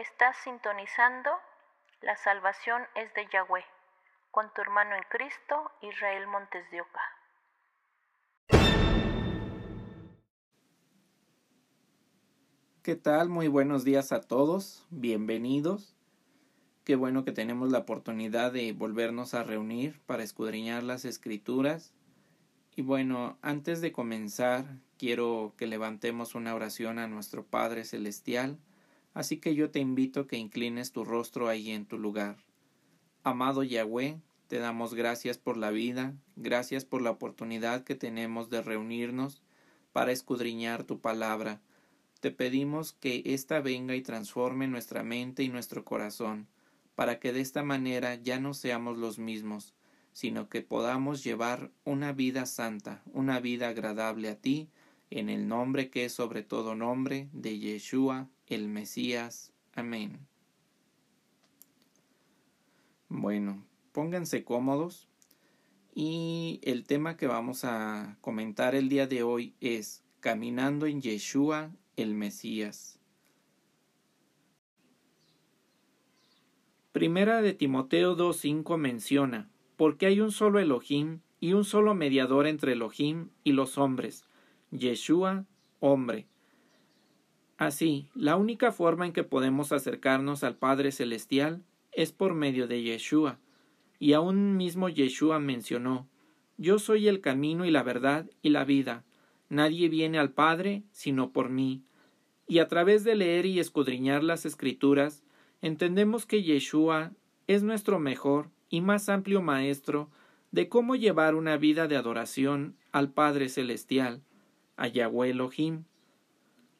Estás sintonizando La salvación es de Yahweh con tu hermano en Cristo, Israel Montes de Oca. ¿Qué tal? Muy buenos días a todos, bienvenidos. Qué bueno que tenemos la oportunidad de volvernos a reunir para escudriñar las escrituras. Y bueno, antes de comenzar, quiero que levantemos una oración a nuestro Padre Celestial, así que yo te invito a que inclines tu rostro ahí en tu lugar. Amado Yahweh, te damos gracias por la vida, gracias por la oportunidad que tenemos de reunirnos para escudriñar tu palabra. Te pedimos que ésta venga y transforme nuestra mente y nuestro corazón, para que de esta manera ya no seamos los mismos, sino que podamos llevar una vida santa, una vida agradable a ti, en el nombre que es sobre todo nombre de Yeshua, el Mesías. Amén. Bueno, pónganse cómodos y el tema que vamos a comentar el día de hoy es Caminando en Yeshua, el Mesías. Primera de Timoteo 2.5 menciona, porque hay un solo Elohim y un solo mediador entre Elohim y los hombres, Yeshua, hombre. Así, la única forma en que podemos acercarnos al Padre Celestial es por medio de Yeshua, y aún mismo Yeshua mencionó, Yo soy el camino y la verdad y la vida, nadie viene al Padre sino por mí. Y a través de leer y escudriñar las Escrituras, entendemos que Yeshua es nuestro mejor y más amplio maestro de cómo llevar una vida de adoración al Padre Celestial, a Yahweh Elohim.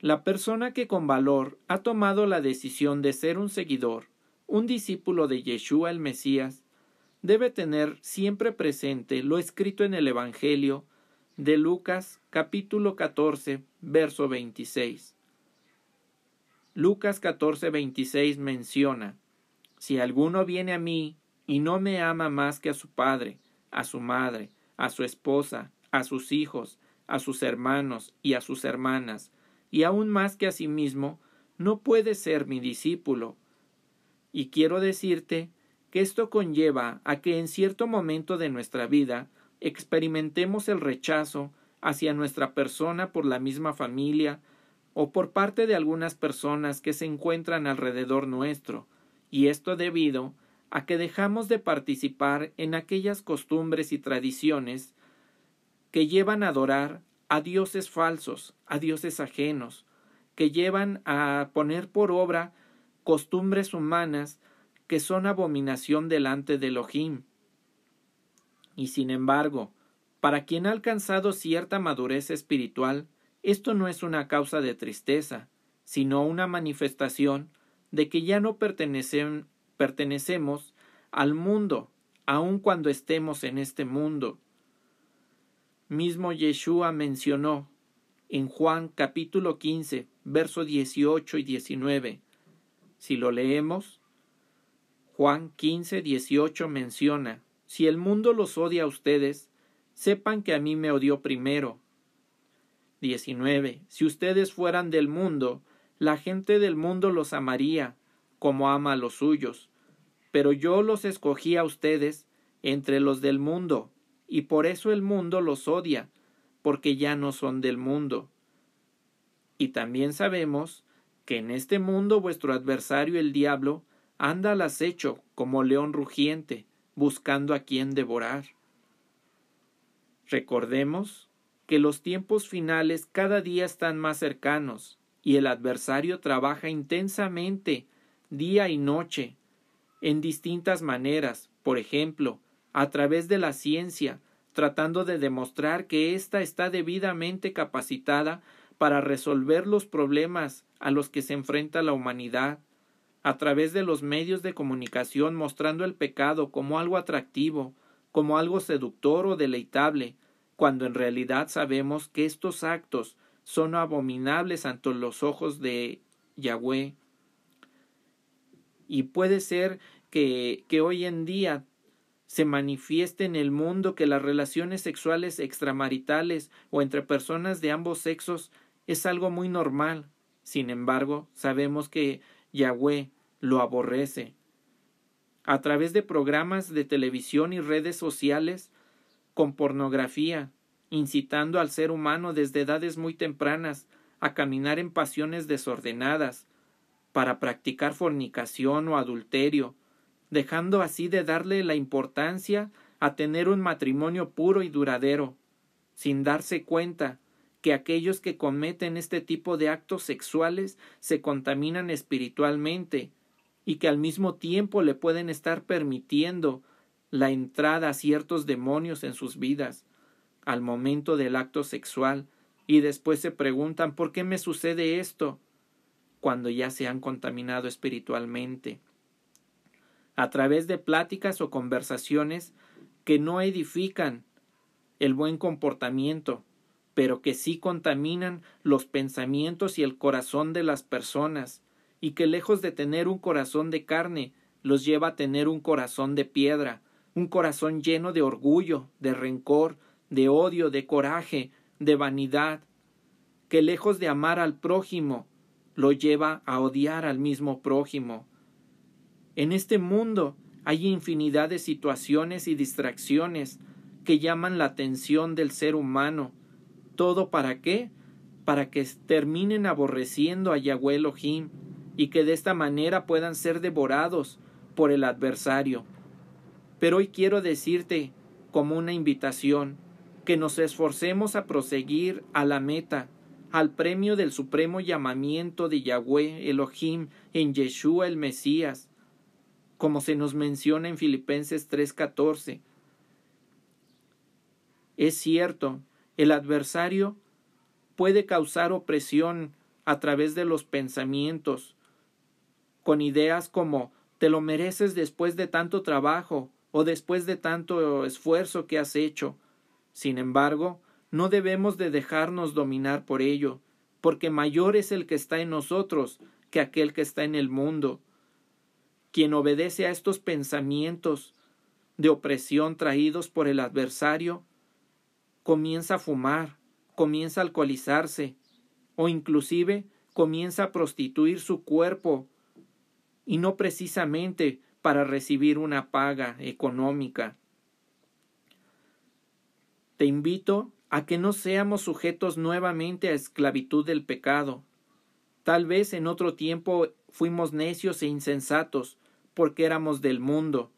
La persona que con valor ha tomado la decisión de ser un seguidor, un discípulo de Yeshua el Mesías, debe tener siempre presente lo escrito en el Evangelio de Lucas capítulo 14, verso 26. Lucas 14, 26 menciona, Si alguno viene a mí y no me ama más que a su padre, a su madre, a su esposa, a sus hijos, a sus hermanos y a sus hermanas, y aún más que a sí mismo, no puede ser mi discípulo. Y quiero decirte que esto conlleva a que en cierto momento de nuestra vida experimentemos el rechazo hacia nuestra persona por la misma familia, o por parte de algunas personas que se encuentran alrededor nuestro, y esto debido a que dejamos de participar en aquellas costumbres y tradiciones que llevan a adorar a dioses falsos, a dioses ajenos, que llevan a poner por obra costumbres humanas que son abominación delante de Elohim. Y sin embargo, para quien ha alcanzado cierta madurez espiritual, esto no es una causa de tristeza, sino una manifestación de que ya no pertenecemos al mundo, aun cuando estemos en este mundo. Mismo Yeshua mencionó en Juan capítulo 15, versos 18 y 19. Si lo leemos, Juan 15, 18 menciona, Si el mundo los odia a ustedes, sepan que a mí me odió primero. 19. Si ustedes fueran del mundo, la gente del mundo los amaría, como ama a los suyos. Pero yo los escogí a ustedes entre los del mundo, y por eso el mundo los odia, porque ya no son del mundo. Y también sabemos que en este mundo vuestro adversario el diablo anda al acecho como león rugiente, buscando a quien devorar. Recordemos que los tiempos finales cada día están más cercanos y el adversario trabaja intensamente día y noche en distintas maneras, por ejemplo, a través de la ciencia, tratando de demostrar que ésta está debidamente capacitada para resolver los problemas a los que se enfrenta la humanidad, a través de los medios de comunicación mostrando el pecado como algo atractivo, como algo seductor o deleitable, cuando en realidad sabemos que estos actos son abominables ante los ojos de Yahweh. Y puede ser que, que hoy en día se manifieste en el mundo que las relaciones sexuales extramaritales o entre personas de ambos sexos es algo muy normal. Sin embargo, sabemos que Yahweh lo aborrece. A través de programas de televisión y redes sociales, con pornografía, incitando al ser humano desde edades muy tempranas a caminar en pasiones desordenadas, para practicar fornicación o adulterio, dejando así de darle la importancia a tener un matrimonio puro y duradero, sin darse cuenta que aquellos que cometen este tipo de actos sexuales se contaminan espiritualmente y que al mismo tiempo le pueden estar permitiendo la entrada a ciertos demonios en sus vidas al momento del acto sexual y después se preguntan ¿por qué me sucede esto? cuando ya se han contaminado espiritualmente. A través de pláticas o conversaciones que no edifican el buen comportamiento, pero que sí contaminan los pensamientos y el corazón de las personas, y que lejos de tener un corazón de carne, los lleva a tener un corazón de piedra, un corazón lleno de orgullo, de rencor, de odio, de coraje, de vanidad, que lejos de amar al prójimo, lo lleva a odiar al mismo prójimo. En este mundo hay infinidad de situaciones y distracciones que llaman la atención del ser humano. ¿Todo para qué? Para que terminen aborreciendo a Yahweh Elohim y que de esta manera puedan ser devorados por el adversario. Pero hoy quiero decirte, como una invitación, que nos esforcemos a proseguir a la meta, al premio del supremo llamamiento de Yahweh Elohim en Yeshua el Mesías, como se nos menciona en Filipenses 3:14. Es cierto, el adversario puede causar opresión a través de los pensamientos, con ideas como te lo mereces después de tanto trabajo o después de tanto esfuerzo que has hecho. Sin embargo, no debemos de dejarnos dominar por ello, porque mayor es el que está en nosotros que aquel que está en el mundo. Quien obedece a estos pensamientos de opresión traídos por el adversario, comienza a fumar, comienza a alcoholizarse, o inclusive comienza a prostituir su cuerpo, y no precisamente para recibir una paga económica. Te invito a que no seamos sujetos nuevamente a esclavitud del pecado. Tal vez en otro tiempo fuimos necios e insensatos, porque éramos del mundo.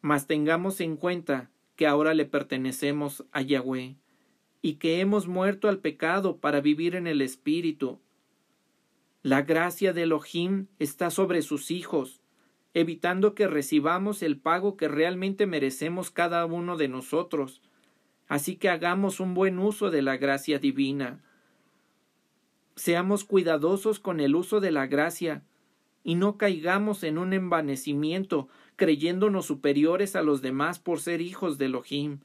Mas tengamos en cuenta que ahora le pertenecemos a Yahweh, y que hemos muerto al pecado para vivir en el Espíritu. La gracia de Elohim está sobre sus hijos, evitando que recibamos el pago que realmente merecemos cada uno de nosotros, Así que hagamos un buen uso de la gracia divina. Seamos cuidadosos con el uso de la gracia y no caigamos en un envanecimiento creyéndonos superiores a los demás por ser hijos de Elohim,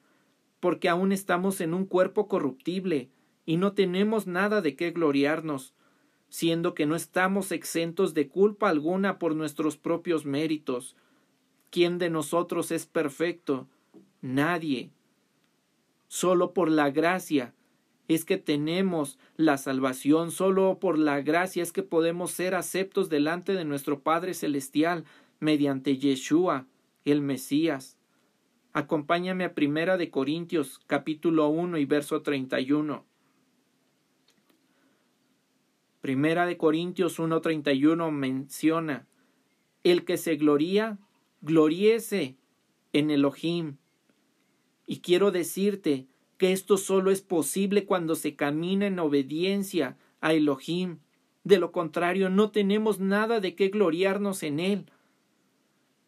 porque aún estamos en un cuerpo corruptible y no tenemos nada de qué gloriarnos, siendo que no estamos exentos de culpa alguna por nuestros propios méritos. ¿Quién de nosotros es perfecto? Nadie. Solo por la gracia es que tenemos la salvación, solo por la gracia es que podemos ser aceptos delante de nuestro Padre Celestial mediante Yeshua, el Mesías. Acompáñame a Primera de Corintios, capítulo 1 y verso 31. Primera de Corintios 1.31 menciona, el que se gloría, gloríese en Elohim, y quiero decirte que esto solo es posible cuando se camina en obediencia a Elohim. De lo contrario, no tenemos nada de qué gloriarnos en él.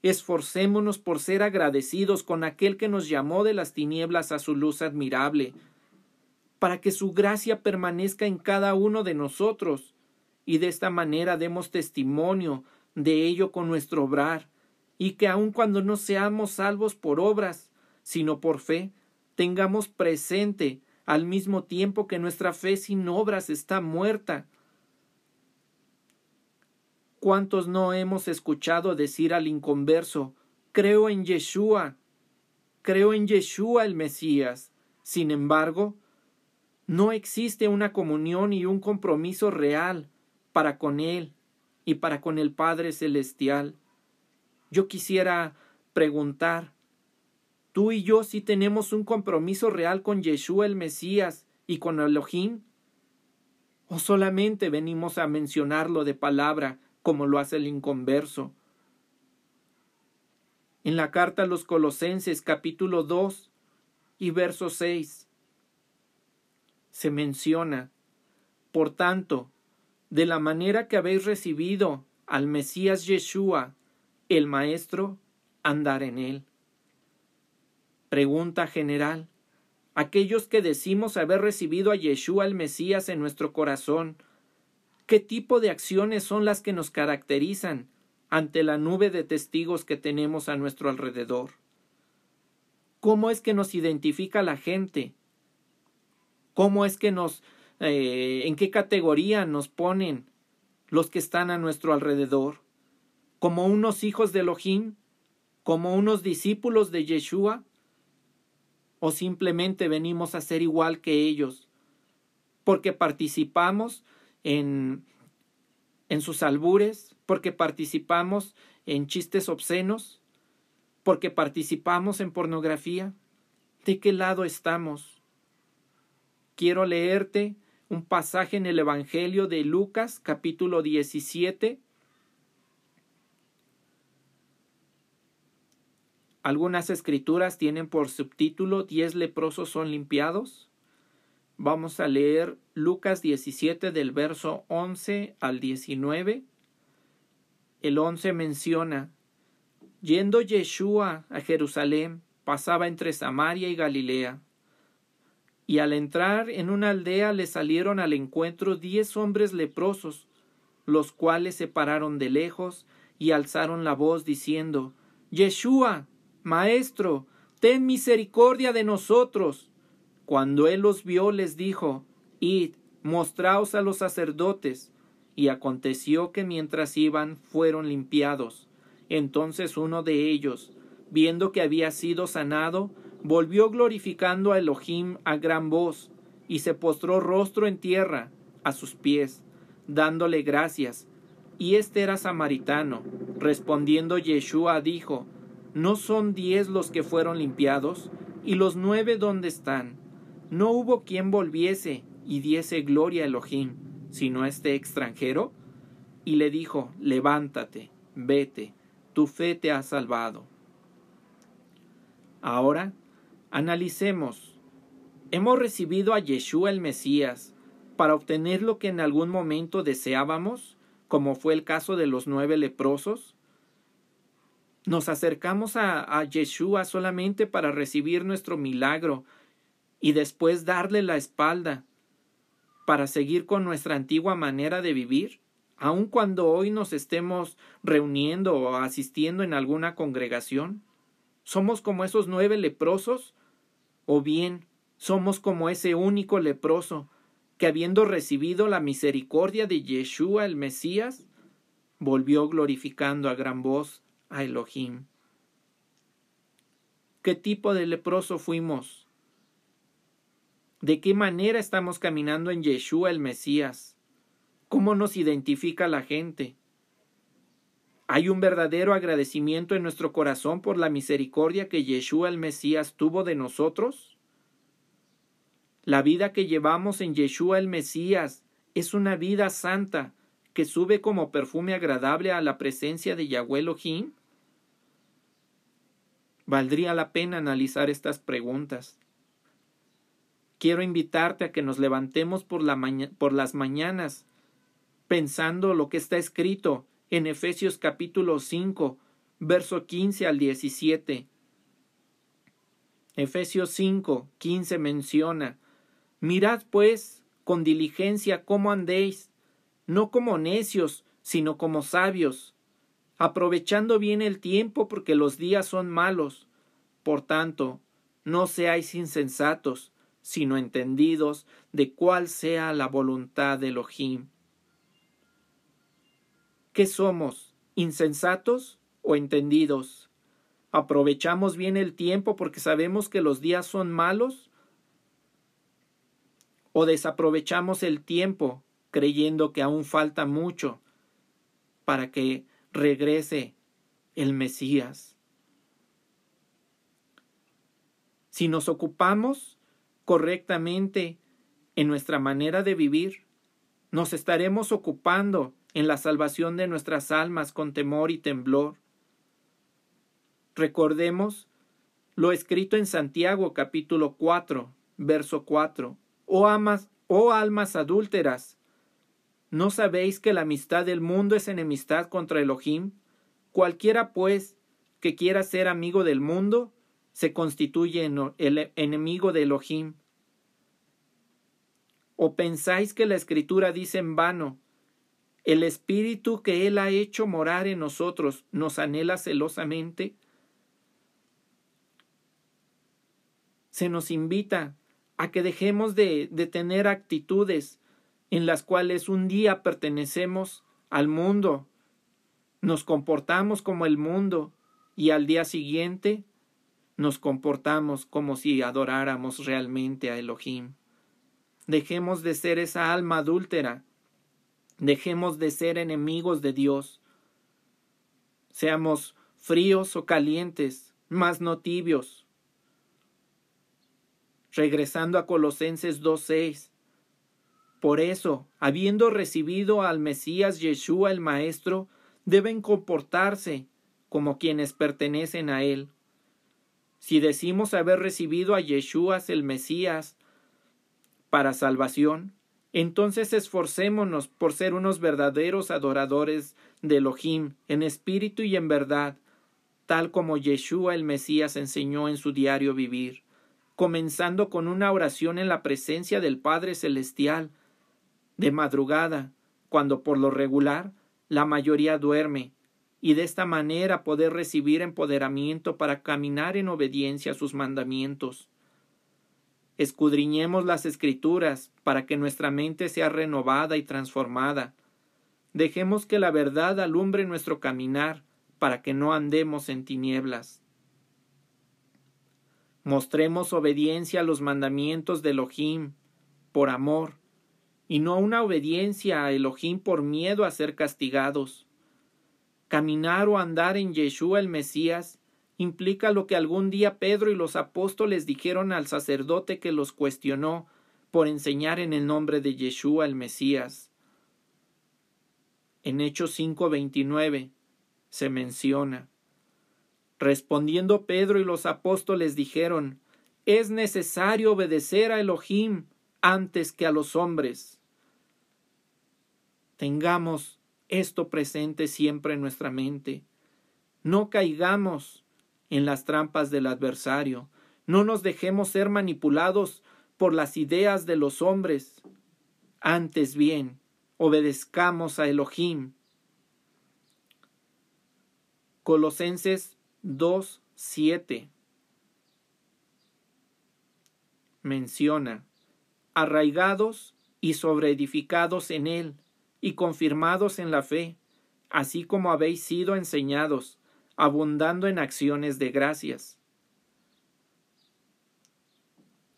Esforcémonos por ser agradecidos con aquel que nos llamó de las tinieblas a su luz admirable, para que su gracia permanezca en cada uno de nosotros, y de esta manera demos testimonio de ello con nuestro obrar, y que aun cuando no seamos salvos por obras, sino por fe, tengamos presente al mismo tiempo que nuestra fe sin obras está muerta. ¿Cuántos no hemos escuchado decir al inconverso, creo en Yeshua, creo en Yeshua el Mesías? Sin embargo, no existe una comunión y un compromiso real para con Él, y para con el Padre Celestial. Yo quisiera preguntar, ¿tú y yo sí tenemos un compromiso real con Yeshua el Mesías y con Elohim? ¿O solamente venimos a mencionarlo de palabra como lo hace el inconverso? En la carta a los Colosenses capítulo 2 y verso 6 se menciona, por tanto, de la manera que habéis recibido al Mesías Yeshua, el Maestro, andar en él. Pregunta general. Aquellos que decimos haber recibido a Yeshua el Mesías en nuestro corazón, ¿qué tipo de acciones son las que nos caracterizan ante la nube de testigos que tenemos a nuestro alrededor? ¿Cómo es que nos identifica la gente? ¿Cómo es que nos eh, en qué categoría nos ponen los que están a nuestro alrededor, como unos hijos de Elohim, como unos discípulos de Yeshua, o simplemente venimos a ser igual que ellos, porque participamos en, en sus albures, porque participamos en chistes obscenos, porque participamos en pornografía. ¿De qué lado estamos? Quiero leerte un pasaje en el Evangelio de Lucas capítulo 17. Algunas escrituras tienen por subtítulo Diez leprosos son limpiados. Vamos a leer Lucas 17 del verso 11 al 19. El 11 menciona, Yendo Yeshua a Jerusalén, pasaba entre Samaria y Galilea y al entrar en una aldea le salieron al encuentro diez hombres leprosos, los cuales se pararon de lejos y alzaron la voz diciendo Yeshua, Maestro, ten misericordia de nosotros. Cuando él los vio les dijo Id, mostraos a los sacerdotes. Y aconteció que mientras iban fueron limpiados. Entonces uno de ellos, viendo que había sido sanado, volvió glorificando a Elohim a gran voz, y se postró rostro en tierra a sus pies, dándole gracias. Y este era samaritano. Respondiendo Yeshua dijo, ¿No son diez los que fueron limpiados? ¿Y los nueve dónde están? No hubo quien volviese y diese gloria a Elohim, sino este extranjero. Y le dijo, Levántate, vete, tu fe te ha salvado. Ahora Analicemos. ¿Hemos recibido a Yeshua el Mesías para obtener lo que en algún momento deseábamos, como fue el caso de los nueve leprosos? ¿Nos acercamos a, a Yeshua solamente para recibir nuestro milagro y después darle la espalda para seguir con nuestra antigua manera de vivir? aun cuando hoy nos estemos reuniendo o asistiendo en alguna congregación? ¿Somos como esos nueve leprosos o bien somos como ese único leproso que habiendo recibido la misericordia de Yeshua el Mesías, volvió glorificando a gran voz a Elohim. ¿Qué tipo de leproso fuimos? ¿De qué manera estamos caminando en Yeshua el Mesías? ¿Cómo nos identifica la gente? ¿Hay un verdadero agradecimiento en nuestro corazón por la misericordia que Yeshua el Mesías tuvo de nosotros? La vida que llevamos en Yeshua el Mesías es una vida santa que sube como perfume agradable a la presencia de Yahweh Elohim? Valdría la pena analizar estas preguntas. Quiero invitarte a que nos levantemos por, la por las mañanas pensando lo que está escrito en Efesios capítulo 5, verso 15 al 17. Efesios 5, 15 menciona, Mirad pues con diligencia cómo andéis, no como necios, sino como sabios, aprovechando bien el tiempo porque los días son malos. Por tanto, no seáis insensatos, sino entendidos de cuál sea la voluntad de Elohim. ¿Qué somos? ¿Insensatos o entendidos? ¿Aprovechamos bien el tiempo porque sabemos que los días son malos? ¿O desaprovechamos el tiempo creyendo que aún falta mucho para que regrese el Mesías. Si nos ocupamos correctamente en nuestra manera de vivir, nos estaremos ocupando en la salvación de nuestras almas con temor y temblor. Recordemos lo escrito en Santiago capítulo 4, verso 4. Oh, amas, oh almas adúlteras, ¿no sabéis que la amistad del mundo es enemistad contra Elohim? Cualquiera, pues, que quiera ser amigo del mundo, se constituye el enemigo de Elohim. ¿O pensáis que la Escritura dice en vano, el Espíritu que Él ha hecho morar en nosotros nos anhela celosamente? Se nos invita a que dejemos de, de tener actitudes en las cuales un día pertenecemos al mundo, nos comportamos como el mundo y al día siguiente nos comportamos como si adoráramos realmente a Elohim. Dejemos de ser esa alma adúltera Dejemos de ser enemigos de Dios. Seamos fríos o calientes, más no tibios. Regresando a Colosenses 2.6. Por eso, habiendo recibido al Mesías Yeshua el Maestro, deben comportarse como quienes pertenecen a Él. Si decimos haber recibido a Yeshua el Mesías para salvación, entonces esforcémonos por ser unos verdaderos adoradores de Elohim en espíritu y en verdad, tal como Yeshua el Mesías enseñó en su diario vivir, comenzando con una oración en la presencia del Padre Celestial, de madrugada, cuando por lo regular la mayoría duerme, y de esta manera poder recibir empoderamiento para caminar en obediencia a sus mandamientos. Escudriñemos las escrituras para que nuestra mente sea renovada y transformada. Dejemos que la verdad alumbre nuestro caminar para que no andemos en tinieblas. Mostremos obediencia a los mandamientos de Elohim por amor, y no una obediencia a Elohim por miedo a ser castigados. Caminar o andar en Yeshua el Mesías implica lo que algún día Pedro y los apóstoles dijeron al sacerdote que los cuestionó por enseñar en el nombre de Yeshua el Mesías. En Hechos 5:29 se menciona. Respondiendo Pedro y los apóstoles dijeron, es necesario obedecer a Elohim antes que a los hombres. Tengamos esto presente siempre en nuestra mente. No caigamos en las trampas del adversario. No nos dejemos ser manipulados por las ideas de los hombres. Antes bien, obedezcamos a Elohim. Colosenses 2, 7 menciona arraigados y sobreedificados en él y confirmados en la fe, así como habéis sido enseñados, abundando en acciones de gracias.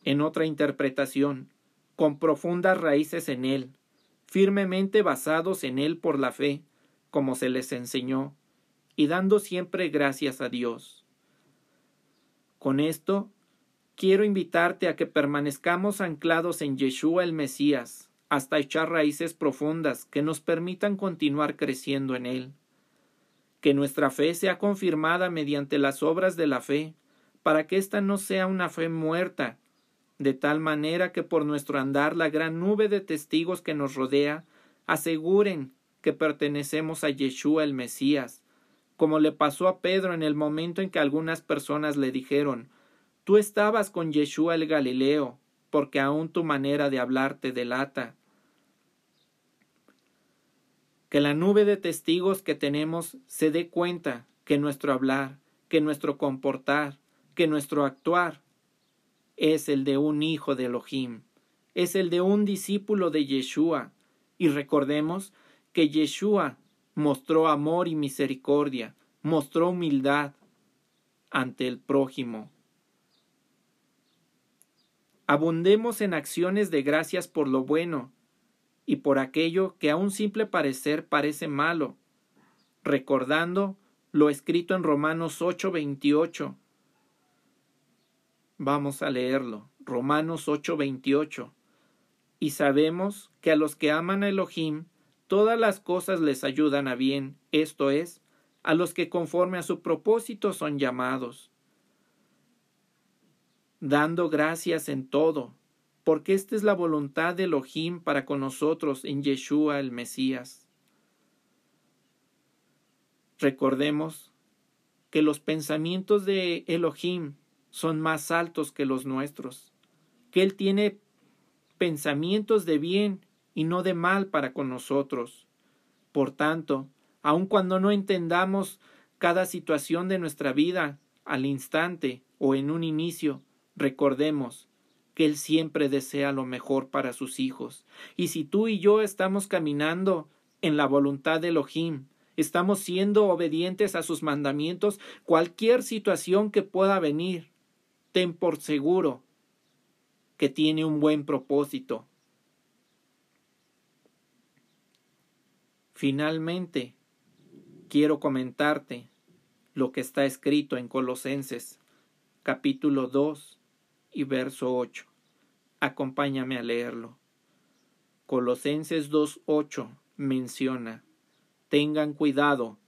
En otra interpretación, con profundas raíces en Él, firmemente basados en Él por la fe, como se les enseñó, y dando siempre gracias a Dios. Con esto, quiero invitarte a que permanezcamos anclados en Yeshua el Mesías, hasta echar raíces profundas que nos permitan continuar creciendo en Él. Que nuestra fe sea confirmada mediante las obras de la fe, para que ésta no sea una fe muerta, de tal manera que por nuestro andar la gran nube de testigos que nos rodea aseguren que pertenecemos a Yeshua el Mesías, como le pasó a Pedro en el momento en que algunas personas le dijeron Tú estabas con Yeshua el Galileo, porque aún tu manera de hablar te delata que la nube de testigos que tenemos se dé cuenta que nuestro hablar, que nuestro comportar, que nuestro actuar es el de un hijo de Elohim, es el de un discípulo de Yeshua, y recordemos que Yeshua mostró amor y misericordia, mostró humildad ante el prójimo. Abundemos en acciones de gracias por lo bueno, y por aquello que a un simple parecer parece malo, recordando lo escrito en Romanos 8:28. Vamos a leerlo. Romanos 8:28. Y sabemos que a los que aman a Elohim, todas las cosas les ayudan a bien, esto es, a los que conforme a su propósito son llamados. Dando gracias en todo, porque esta es la voluntad de Elohim para con nosotros en Yeshua el Mesías. Recordemos que los pensamientos de Elohim son más altos que los nuestros, que Él tiene pensamientos de bien y no de mal para con nosotros. Por tanto, aun cuando no entendamos cada situación de nuestra vida al instante o en un inicio, recordemos que Él siempre desea lo mejor para sus hijos. Y si tú y yo estamos caminando en la voluntad de Elohim, estamos siendo obedientes a sus mandamientos, cualquier situación que pueda venir, ten por seguro que tiene un buen propósito. Finalmente, quiero comentarte lo que está escrito en Colosenses capítulo 2 y verso 8. Acompáñame a leerlo. Colosenses 2.8 menciona, tengan cuidado,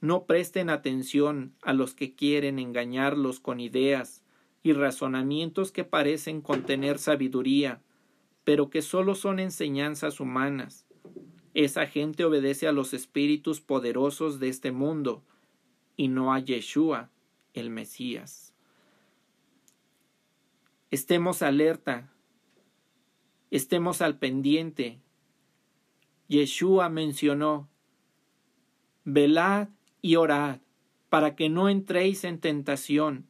no presten atención a los que quieren engañarlos con ideas y razonamientos que parecen contener sabiduría, pero que solo son enseñanzas humanas. Esa gente obedece a los espíritus poderosos de este mundo y no a Yeshua, el Mesías. Estemos alerta, estemos al pendiente. Yeshua mencionó, velad y orad para que no entréis en tentación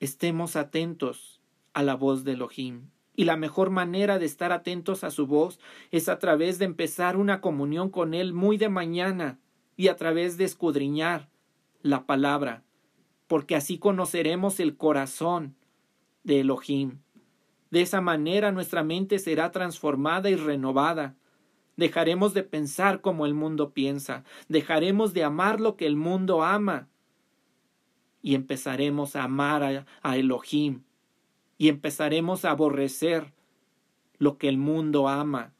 estemos atentos a la voz de Elohim. Y la mejor manera de estar atentos a su voz es a través de empezar una comunión con Él muy de mañana y a través de escudriñar la palabra, porque así conoceremos el corazón de Elohim. De esa manera nuestra mente será transformada y renovada. Dejaremos de pensar como el mundo piensa, dejaremos de amar lo que el mundo ama y empezaremos a amar a, Elohim y empezaremos a aborrecer lo que el mundo ama.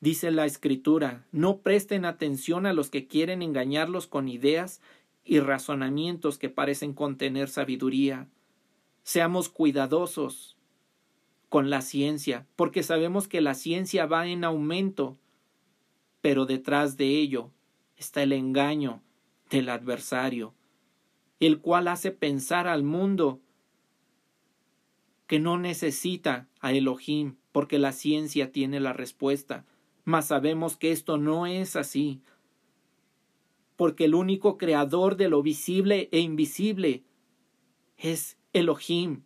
Dice la escritura, no presten atención a los que quieren engañarlos con ideas y razonamientos que parecen contener sabiduría. Seamos cuidadosos con la ciencia, porque sabemos que la ciencia va en aumento, pero detrás de ello está el engaño del adversario, el cual hace pensar al mundo que no necesita a Elohim, porque la ciencia tiene la respuesta. Mas sabemos que esto no es así, porque el único creador de lo visible e invisible es Elohim.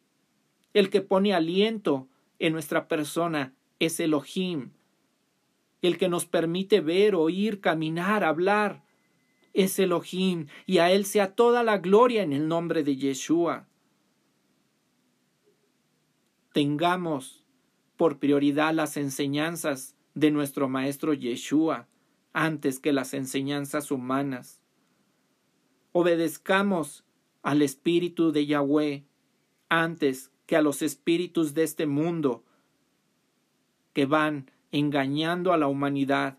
El que pone aliento en nuestra persona es Elohim. El que nos permite ver, oír, caminar, hablar, es Elohim, y a Él sea toda la gloria en el nombre de Yeshua. Tengamos por prioridad las enseñanzas de nuestro Maestro Yeshua antes que las enseñanzas humanas. Obedezcamos al Espíritu de Yahweh antes que a los espíritus de este mundo que van engañando a la humanidad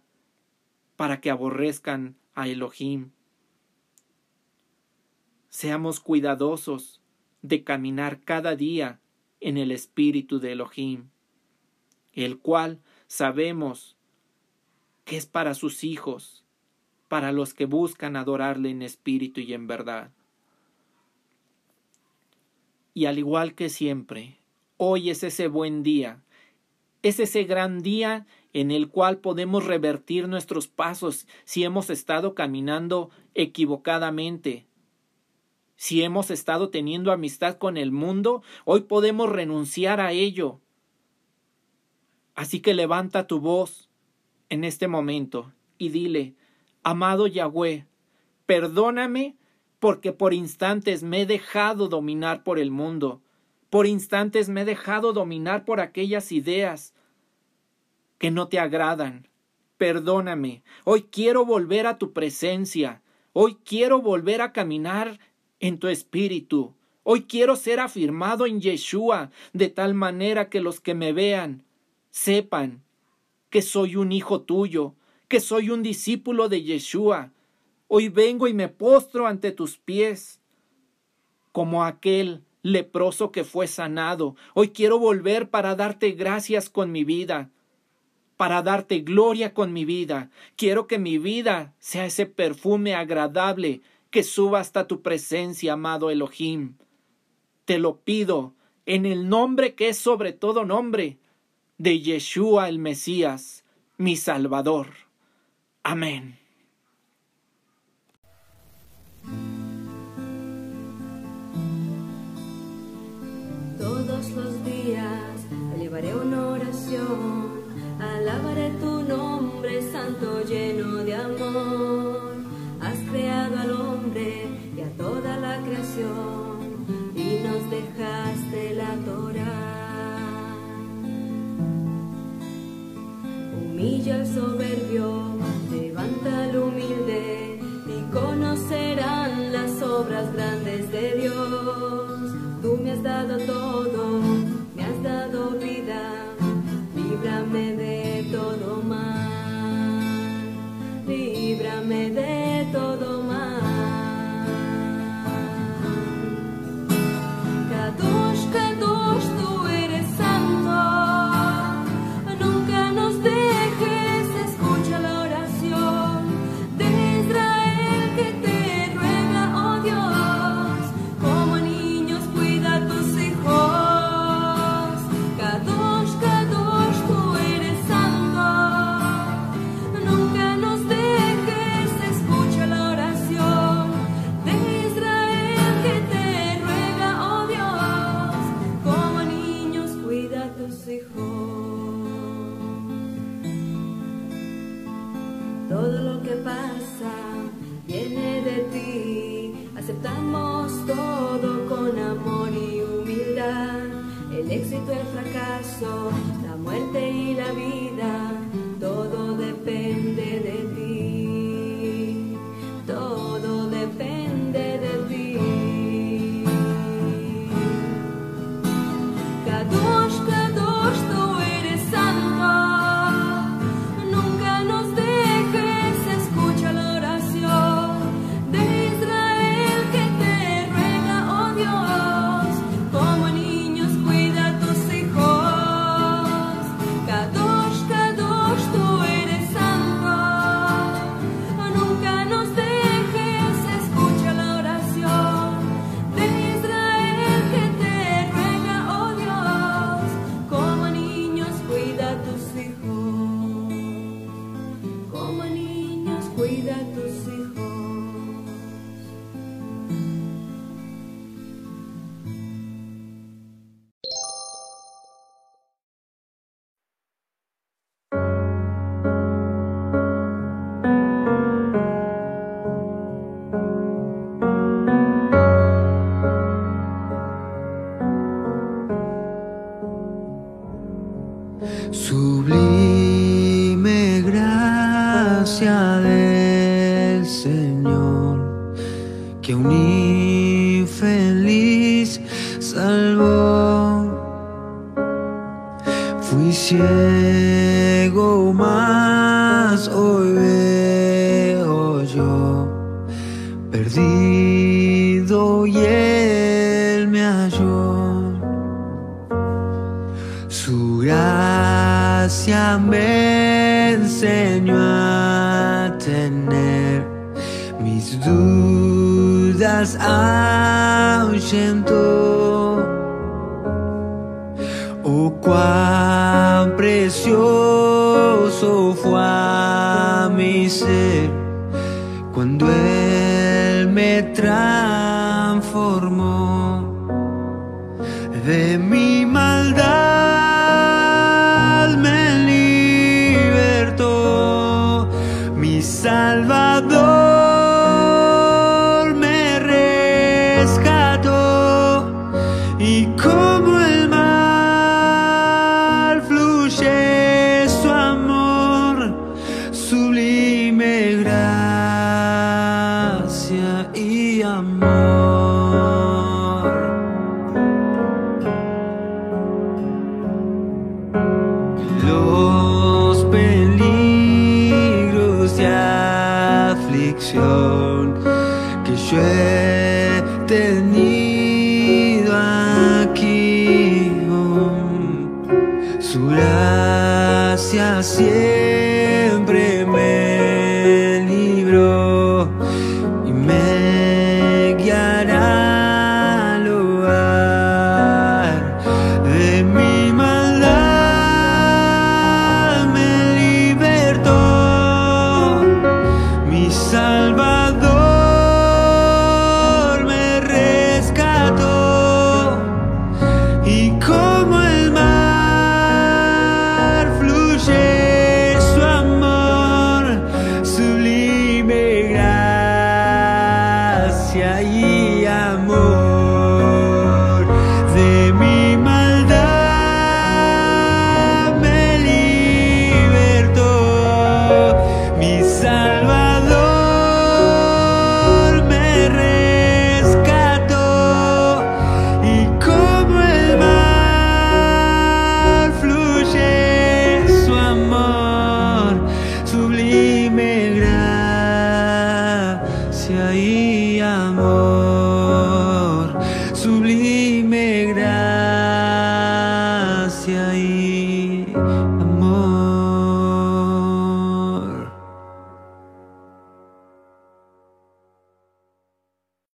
para que aborrezcan a Elohim. Seamos cuidadosos de caminar cada día en el espíritu de Elohim, el cual sabemos que es para sus hijos, para los que buscan adorarle en espíritu y en verdad. Y al igual que siempre, hoy es ese buen día, es ese gran día en el cual podemos revertir nuestros pasos si hemos estado caminando equivocadamente. Si hemos estado teniendo amistad con el mundo, hoy podemos renunciar a ello. Así que levanta tu voz en este momento y dile, amado Yahweh, perdóname porque por instantes me he dejado dominar por el mundo, por instantes me he dejado dominar por aquellas ideas, que no te agradan, perdóname. Hoy quiero volver a tu presencia. Hoy quiero volver a caminar en tu espíritu. Hoy quiero ser afirmado en Yeshua, de tal manera que los que me vean sepan que soy un hijo tuyo, que soy un discípulo de Yeshua. Hoy vengo y me postro ante tus pies, como aquel leproso que fue sanado. Hoy quiero volver para darte gracias con mi vida, para darte gloria con mi vida. Quiero que mi vida sea ese perfume agradable que suba hasta tu presencia, amado Elohim. Te lo pido en el nombre que es sobre todo nombre, de Yeshua el Mesías, mi Salvador. Amén. Todos los días elevaré una oración, alabaré tu nombre santo lleno de amor. Has creado al hombre y a toda la creación me has ciego, mas hoy veo yo, perdido y él me halló. Su gracia me enseñó a tener mis dudas ahuyentó.